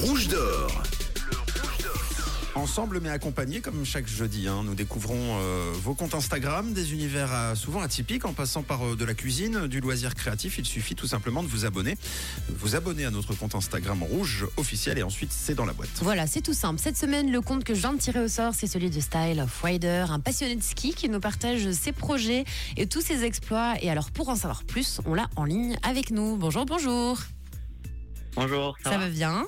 rouge d'or. Ensemble mais accompagnés, comme chaque jeudi, hein, nous découvrons euh, vos comptes Instagram, des univers euh, souvent atypiques, en passant par euh, de la cuisine, du loisir créatif. Il suffit tout simplement de vous abonner, de vous abonner à notre compte Instagram rouge officiel et ensuite c'est dans la boîte. Voilà, c'est tout simple. Cette semaine, le compte que je viens de tirer au sort, c'est celui de Style of Rider, un passionné de ski qui nous partage ses projets et tous ses exploits. Et alors, pour en savoir plus, on l'a en ligne avec nous. Bonjour, bonjour. Bonjour, ça, Ça va bien?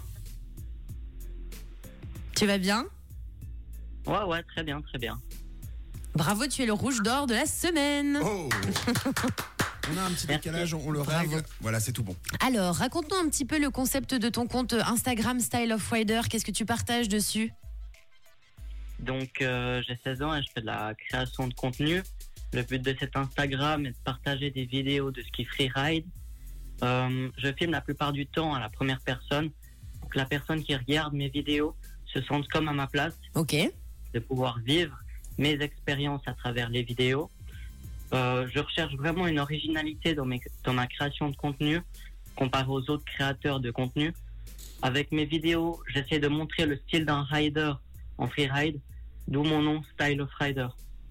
Tu vas bien Ouais, ouais, très bien, très bien. Bravo, tu es le rouge d'or de la semaine. Oh On a un petit décalage, on le Bravo. règle. Voilà, c'est tout bon. Alors, raconte-nous un petit peu le concept de ton compte Instagram Style of Rider. Qu'est-ce que tu partages dessus Donc, euh, j'ai 16 ans et je fais de la création de contenu. Le but de cet Instagram est de partager des vidéos de ski freeride. Euh, je filme la plupart du temps à la première personne que la personne qui regarde mes vidéos se sente comme à ma place, Ok. de pouvoir vivre mes expériences à travers les vidéos. Euh, je recherche vraiment une originalité dans, mes, dans ma création de contenu comparé aux autres créateurs de contenu. Avec mes vidéos, j'essaie de montrer le style d'un rider en freeride, d'où mon nom Style of Rider.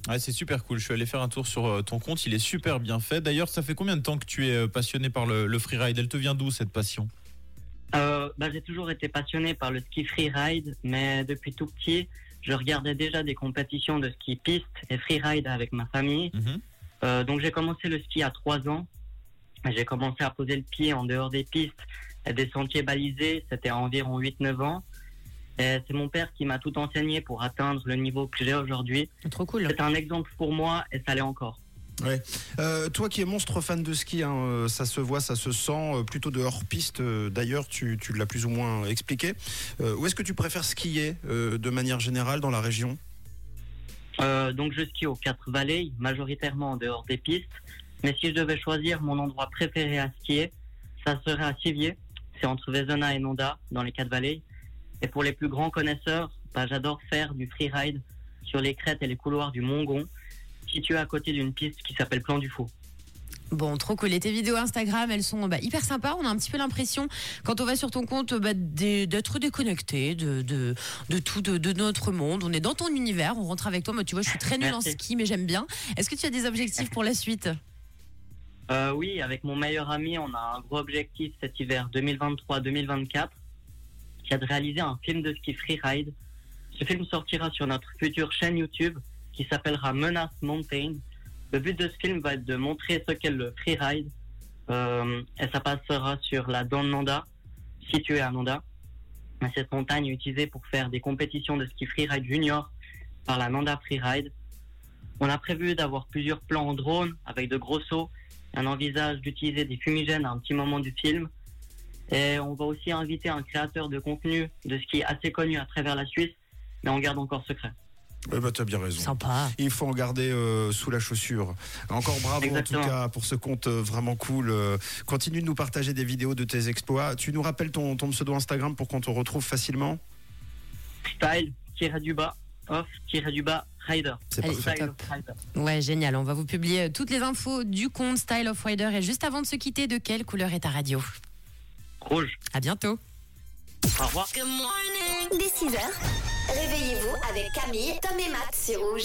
Ouais, c'est super cool. Je suis allé faire un tour sur euh, ton compte. Il est super bien fait. D'ailleurs, ça fait combien de temps que tu es euh, passionné par le, le freeride? Elle te vient d'où cette passion? Euh, bah, j'ai toujours été passionné par le ski freeride, mais depuis tout petit, je regardais déjà des compétitions de ski piste et freeride avec ma famille. Mhm. Euh, donc j'ai commencé le ski à 3 ans. J'ai commencé à poser le pied en dehors des pistes et des sentiers balisés. C'était à environ 8-9 ans. Et c'est mon père qui m'a tout enseigné pour atteindre le niveau que j'ai aujourd'hui. Trop cool. C'est un exemple pour moi et ça l'est encore. Euh, toi qui es monstre fan de ski, hein, euh, ça se voit, ça se sent, euh, plutôt de hors-piste. D'ailleurs, tu, l'as plus ou moins expliqué. Où est-ce que tu préfères skier de manière générale dans la région? Donc je skie aux quatre vallées, majoritairement en dehors des pistes. Mais si je devais choisir mon endroit préféré à skier, ça serait à Sivier. C'est entre Vezona et Nonda, dans les quatre vallées. Et pour les plus grands connaisseurs, bah, j'adore faire du freeride sur les crêtes et les couloirs du Mongon, situé à côté d'une piste qui s'appelle Plan du Fou. Bon, trop cool. Et tes vidéos Instagram, elles sont bah, hyper sympas. On a un petit peu l'impression, quand on va sur ton compte, bah, d'être déconnecté de, de, de tout, de, de notre monde. On est dans ton univers, on rentre avec toi. Moi, tu vois, je suis très nulle en ski, mais j'aime bien. Est-ce que tu as des objectifs pour la suite? Euh, oui, avec mon meilleur ami, on a un gros objectif cet hiver 2023-2024, qui est de réaliser un film de ski freeride. Ce film sortira sur notre future chaîne YouTube, qui s'appellera Menace Mountain. Le but de ce film va être de montrer ce qu'est le freeride, euh, et ça passera sur la Don Nanda, située à Nanda. Et Cette montagne est utilisée pour faire des compétitions de ski freeride junior par la Nanda Freeride. On a prévu d'avoir plusieurs plans en drone avec de gros sauts on envisage d'utiliser des fumigènes à un petit moment du film. Et on va aussi inviter un créateur de contenu de ski assez connu à travers la Suisse, mais on garde encore secret. Eh ben, T'as bien raison. Sympa. Il faut en garder euh, sous la chaussure. Encore bravo Exactement. en tout cas pour ce compte euh, vraiment cool. Euh, continue de nous partager des vidéos de tes exploits. Tu nous rappelles ton, ton pseudo Instagram pour qu'on te retrouve facilement? Style, tiré du bas, off, tiré du bas, rider. C'est Allez, parfait. Style top. of rider. Ouais, génial. On va vous publier toutes les infos du compte Style of Rider. Et juste avant de se quitter, de quelle couleur est ta radio? Rouge. À bientôt. Au revoir. Dès 6h, réveillez-vous avec Camille, Tom et Matt sur Rouge.